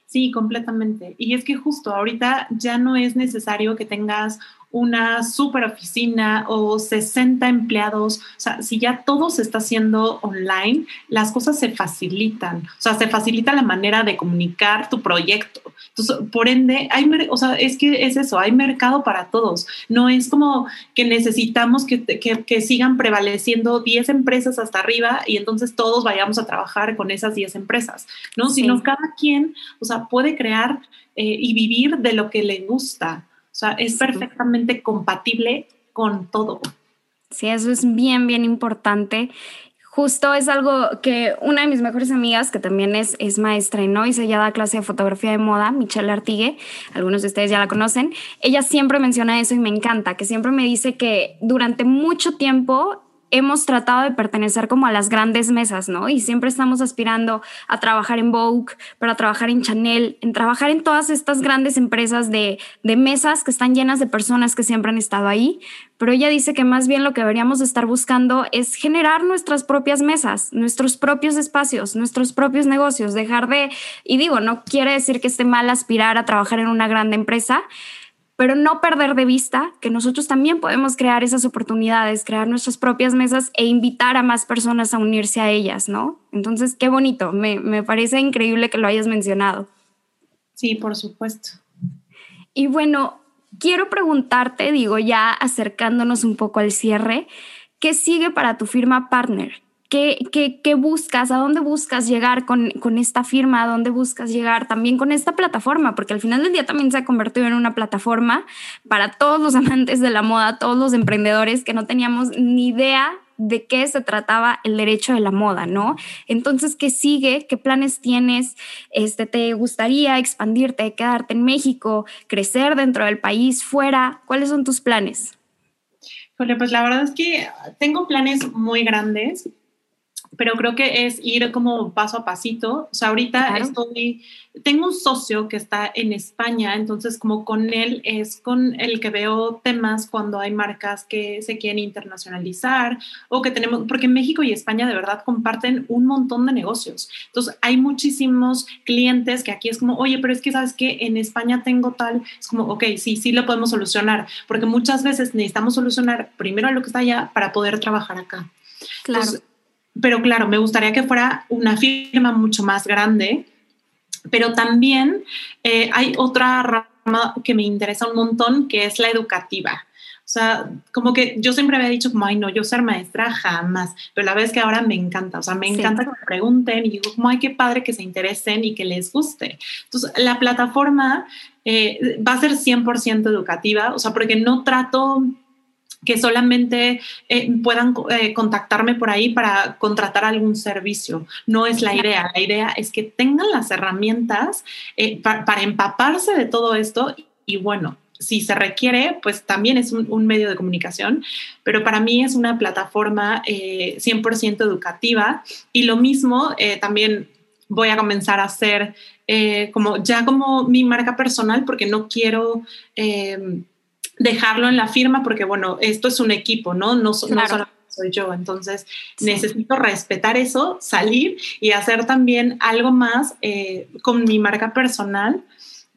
Sí, completamente. Y es que justo ahorita ya no es necesario que tengas una super oficina o 60 empleados, o sea, si ya todo se está haciendo online, las cosas se facilitan, o sea, se facilita la manera de comunicar tu proyecto. Entonces, por ende, hay, o sea, es que es eso, hay mercado para todos. No es como que necesitamos que, que, sigan prevaleciendo 10 empresas hasta arriba y entonces todos vayamos a trabajar con esas 10 empresas, ¿no? Sino cada quien, o sea, puede crear eh, y vivir de lo que le gusta. O sea, es perfectamente compatible con todo. Sí, eso es bien, bien importante. Justo es algo que una de mis mejores amigas, que también es, es maestra y no, y se da clase de fotografía de moda, Michelle Artigue, algunos de ustedes ya la conocen, ella siempre menciona eso y me encanta, que siempre me dice que durante mucho tiempo hemos tratado de pertenecer como a las grandes mesas, ¿no? Y siempre estamos aspirando a trabajar en Vogue, para trabajar en Chanel, en trabajar en todas estas grandes empresas de, de mesas que están llenas de personas que siempre han estado ahí. Pero ella dice que más bien lo que deberíamos estar buscando es generar nuestras propias mesas, nuestros propios espacios, nuestros propios negocios, dejar de, y digo, no quiere decir que esté mal aspirar a trabajar en una grande empresa, pero no perder de vista que nosotros también podemos crear esas oportunidades, crear nuestras propias mesas e invitar a más personas a unirse a ellas, ¿no? Entonces, qué bonito, me, me parece increíble que lo hayas mencionado. Sí, por supuesto. Y bueno, quiero preguntarte, digo, ya acercándonos un poco al cierre, ¿qué sigue para tu firma partner? ¿Qué, buscas? ¿A dónde buscas llegar con, con, esta firma? ¿A dónde buscas llegar también con esta plataforma? Porque al final del día también se ha convertido en una plataforma para todos los amantes de la moda, todos los emprendedores que no teníamos ni idea de qué se trataba el derecho de la moda, ¿no? Entonces, ¿qué sigue? ¿Qué planes tienes? Este, ¿Te gustaría expandirte, quedarte en México, crecer dentro del país, fuera? ¿Cuáles son tus planes? pues la verdad es que tengo planes muy grandes pero creo que es ir como paso a pasito. O sea, ahorita estoy, tengo un socio que está en España, entonces como con él es con el que veo temas cuando hay marcas que se quieren internacionalizar o que tenemos, porque México y España de verdad comparten un montón de negocios. Entonces hay muchísimos clientes que aquí es como, oye, pero es que sabes que en España tengo tal, es como, ok, sí, sí lo podemos solucionar, porque muchas veces necesitamos solucionar primero lo que está allá para poder trabajar acá. Claro pero claro, me gustaría que fuera una firma mucho más grande, pero también eh, hay otra rama que me interesa un montón, que es la educativa. O sea, como que yo siempre había dicho como, ay, no, yo ser maestra jamás, pero la vez que ahora me encanta, o sea, me encanta que me pregunten y digo, como, ay, qué padre que se interesen y que les guste. Entonces, la plataforma eh, va a ser 100% educativa, o sea, porque no trato que solamente eh, puedan eh, contactarme por ahí para contratar algún servicio. No es la idea. La idea es que tengan las herramientas eh, para empaparse de todo esto y bueno, si se requiere, pues también es un, medio de comunicación, pero para mí es una plataforma 100% educativa y lo mismo también voy a comenzar a hacer como ya como mi marca personal porque no quiero dejarlo en la firma porque, bueno, esto es un equipo, ¿no? No, no solamente soy yo. Entonces, necesito respetar eso, salir y hacer también algo más eh, con mi marca personal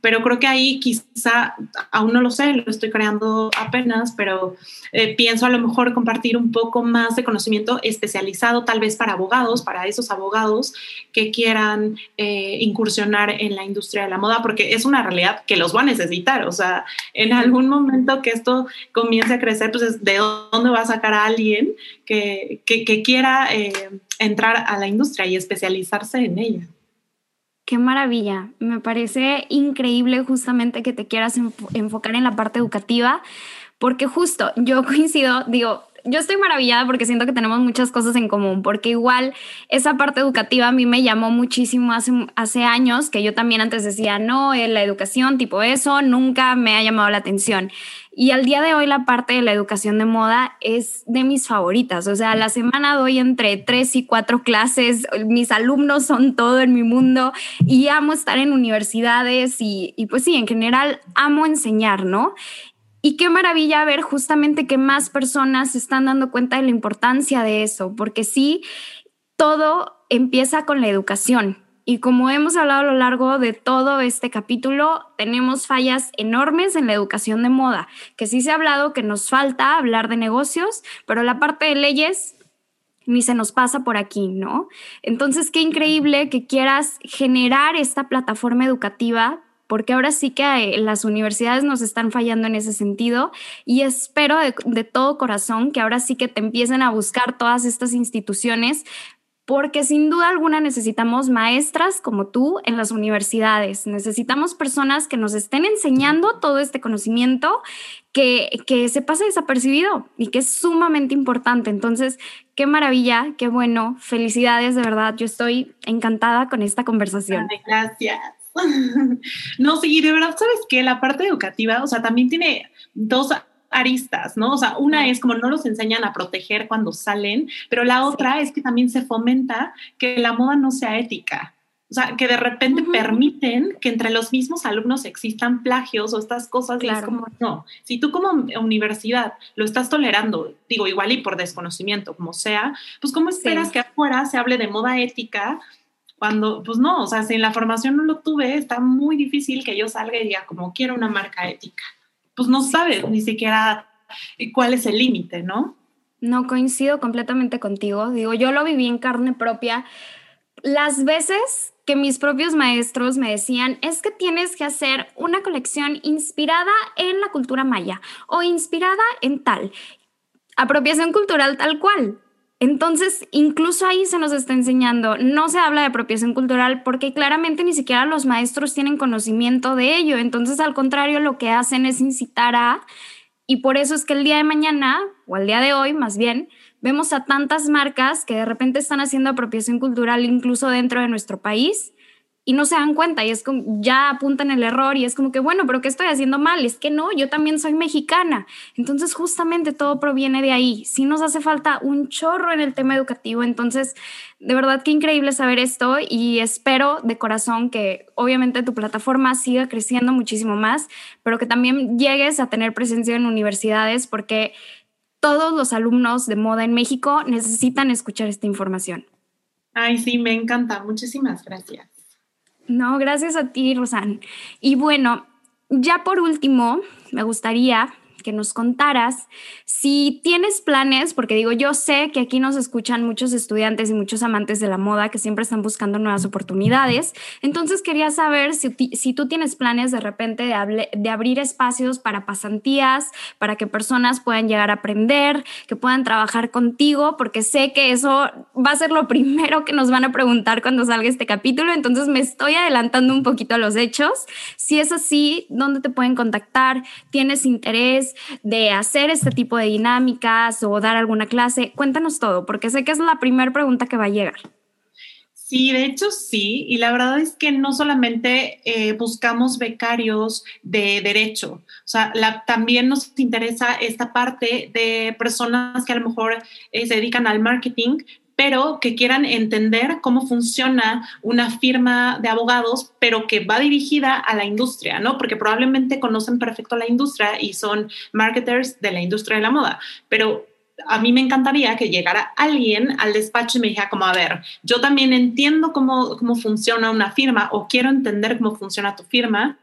pero creo que ahí quizá, aún no lo sé, lo estoy creando apenas, pero eh, pienso a lo mejor compartir un poco más de conocimiento especializado, tal vez para abogados, para esos abogados que quieran eh, incursionar en la industria de la moda, porque es una realidad que los va a necesitar. O sea, en algún momento que esto comience a crecer, pues de dónde va a sacar a alguien que, que, quiera eh, entrar a la industria y especializarse en ella. Qué maravilla. Me parece increíble justamente que te quieras enfocar en la parte educativa, porque justo yo coincido, digo, yo estoy maravillada porque siento que tenemos muchas cosas en común, porque igual esa parte educativa a mí me llamó muchísimo hace, hace años, que yo también antes decía, no, la educación tipo eso, nunca me ha llamado la atención. Y al día de hoy la parte de la educación de moda es de mis favoritas. O sea, la semana doy entre tres y cuatro clases, mis alumnos son todo en mi mundo y amo estar en universidades y, pues sí, en general amo enseñar, ¿no? Y qué maravilla ver justamente que más personas se están dando cuenta de la importancia de eso, porque sí, todo empieza con la educación. Y como hemos hablado a lo largo de todo este capítulo, tenemos fallas enormes en la educación de moda, que sí se ha hablado que nos falta hablar de negocios, pero la parte de leyes ni se nos pasa por aquí, ¿no? Entonces, qué increíble que quieras generar esta plataforma educativa porque ahora sí que eh, las universidades nos están fallando en ese sentido y espero de, de, todo corazón que ahora sí que te empiecen a buscar todas estas instituciones porque sin duda alguna necesitamos maestras como tú en las universidades, necesitamos personas que nos estén enseñando todo este conocimiento que, que se pasa desapercibido y que es sumamente importante. Entonces, qué maravilla, qué bueno, felicidades, de verdad, yo estoy encantada con esta conversación. gracias. No, sí, de verdad, ¿sabes qué? La parte educativa, o sea, también tiene dos aristas, ¿no? O sea, una es como no los enseñan a proteger cuando salen, pero la otra es que también se fomenta que la moda no sea ética. O sea, que de repente permiten que entre los mismos alumnos existan plagios o estas cosas. Y es como, no, si tú como universidad lo estás tolerando, digo, igual y por desconocimiento, como sea, pues ¿cómo esperas que afuera se hable de moda ética cuando, pues no, o sea, si en la formación no lo tuve, está muy difícil que yo salga y diga como quiero una marca ética pues no sabes ni siquiera cuál es el límite, ¿no? No coincido completamente contigo. Digo, yo lo viví en carne propia. Las veces que mis propios maestros me decían, es que tienes que hacer una colección inspirada en la cultura maya o inspirada en tal. Apropiación cultural tal cual. Entonces, incluso ahí se nos está enseñando, no se habla de apropiación cultural porque claramente ni siquiera los maestros tienen conocimiento de ello. Entonces, al contrario, lo que hacen es incitar a, y por eso es que el día de mañana, o el día de hoy más bien, vemos a tantas marcas que de repente están haciendo apropiación cultural incluso dentro de nuestro país y no se dan cuenta y es como ya apuntan el error y es como que bueno, pero ¿qué estoy haciendo mal? Es que no, yo también soy mexicana. Entonces justamente todo proviene de ahí. Sí nos hace falta un chorro en el tema educativo, entonces de verdad que increíble saber esto y espero de corazón que obviamente tu plataforma siga creciendo muchísimo más, pero que también llegues a tener presencia en universidades porque todos los alumnos de moda en México necesitan escuchar esta información. Ay, sí, me encanta. Muchísimas gracias. No, gracias a ti, Rosan. Y bueno, ya por último, me gustaría que nos contaras si tienes planes, porque digo, yo sé que aquí nos escuchan muchos estudiantes y muchos amantes de la moda que siempre están buscando nuevas oportunidades. Entonces quería saber si, si tú tienes planes de repente de, de abrir espacios para pasantías, para que personas puedan llegar a aprender, que puedan trabajar contigo, porque sé que eso va a ser lo primero que nos van a preguntar cuando salga este capítulo. Entonces me estoy adelantando un poquito a los hechos. Si es así, ¿dónde te pueden contactar? ¿Tienes interés? De hacer este tipo de dinámicas o dar alguna clase? Cuéntanos todo, porque sé que es la primera pregunta que va a llegar. Sí, de hecho sí, y la verdad es que no solamente eh, buscamos becarios de derecho, o sea, también nos interesa esta parte de personas que a lo mejor eh, se dedican al marketing, pero que quieran entender cómo funciona una firma de abogados, pero que va dirigida a la industria, ¿no? Porque probablemente conocen perfecto la industria y son marketers de la industria de la moda, pero a mí me encantaría que llegara alguien al despacho y me dijera como, a ver, yo también entiendo cómo, cómo funciona una firma o quiero entender cómo funciona tu firma,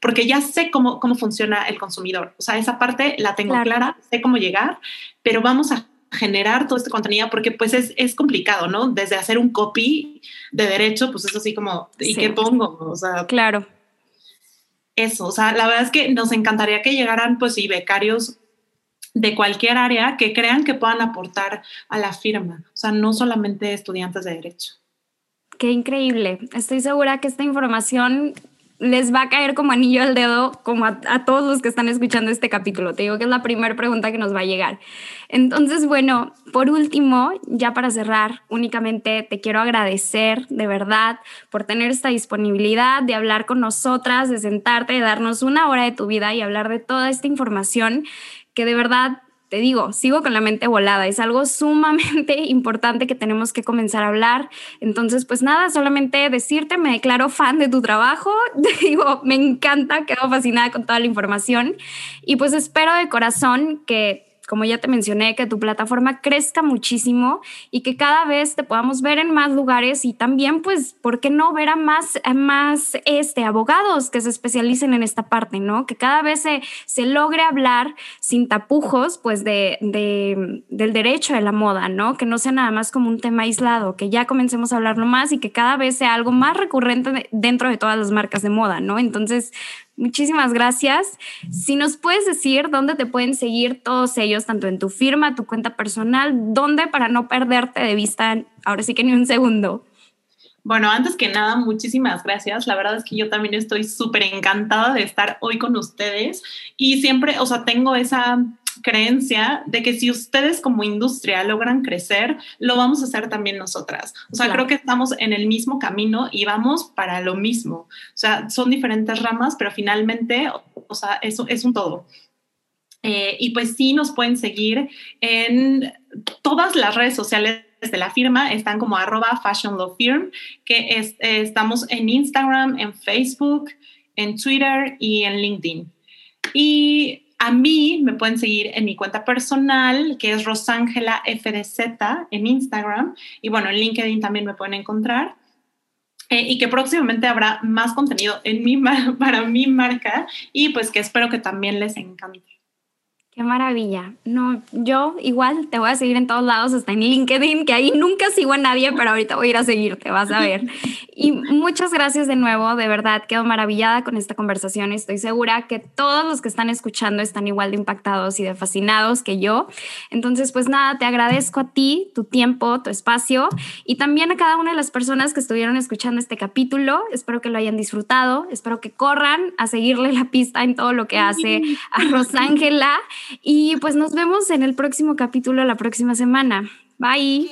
porque ya sé cómo, cómo funciona el consumidor. O sea, esa parte la tengo clara, sé cómo llegar, pero vamos a generar todo este contenido porque pues es, es, complicado, ¿no? Desde hacer un copy de derecho, pues es así como, ¿y qué pongo? O sea, claro. Eso, o sea, la verdad es que nos encantaría que llegaran pues y becarios de cualquier área que crean que puedan aportar a la firma, o sea, no solamente estudiantes de derecho. Qué increíble. Estoy segura que esta información les va a caer como anillo al dedo, como a, todos los que están escuchando este capítulo. Te digo que es la primera pregunta que nos va a llegar. Entonces, bueno, por último, ya para cerrar, únicamente te quiero agradecer de verdad por tener esta disponibilidad de hablar con nosotras, de sentarte, de darnos una hora de tu vida y hablar de toda esta información que de verdad te digo, sigo con la mente volada. Es algo sumamente importante que tenemos que comenzar a hablar. Entonces, pues nada, solamente decirte, me declaro fan de tu trabajo. Te digo, me encanta, quedo fascinada con toda la información. Y pues espero de corazón que como ya te mencioné, que tu plataforma crezca muchísimo y que cada vez te podamos ver en más lugares y también, pues, ¿por qué no ver a más, más este, abogados que se especialicen en esta parte, ¿no? Que cada vez se, se logre hablar sin tapujos, pues, de, de, del derecho de la moda, ¿no? Que no sea nada más como un tema aislado, que ya comencemos a hablarlo más y que cada vez sea algo más recurrente dentro de todas las marcas de moda, ¿no? Entonces, Muchísimas gracias. Si nos puedes decir dónde te pueden seguir todos ellos, tanto en tu firma, tu cuenta personal, dónde para no perderte de vista, ahora sí que ni un segundo. Bueno, antes que nada, muchísimas gracias. La verdad es que yo también estoy súper encantada de estar hoy con ustedes y siempre, o sea, tengo esa creencia de que si ustedes como industria logran crecer, lo vamos a hacer también nosotras. O sea, creo que estamos en el mismo camino y vamos para lo mismo. O sea, son diferentes ramas, pero finalmente, o sea, eso es un todo. Eh, y pues sí, nos pueden seguir en todas las redes sociales de la firma están como arroba fashion firm, que es, eh, estamos en Instagram, en Facebook, en Twitter y en LinkedIn. Y a mí me pueden seguir en mi cuenta personal, que es Rosángela FDZ en Instagram. Y bueno, en LinkedIn también me pueden encontrar. Eh, y que próximamente habrá más contenido en mi, para mi marca y pues que espero que también les encante. Qué maravilla. No, yo igual te voy a seguir en todos lados, hasta en LinkedIn, que ahí nunca sigo a nadie, pero ahorita voy a ir a seguirte, vas a ver. Y muchas gracias de nuevo, de verdad, quedo maravillada con esta conversación. Estoy segura que todos los que están escuchando están igual de impactados y de fascinados que yo. Entonces, pues nada, te agradezco a ti, tu tiempo, tu espacio y también a cada una de las personas que estuvieron escuchando este capítulo. Espero que lo hayan disfrutado, espero que corran a seguirle la pista en todo lo que hace a Rosángela. Y pues nos vemos en el próximo capítulo la próxima semana. Bye.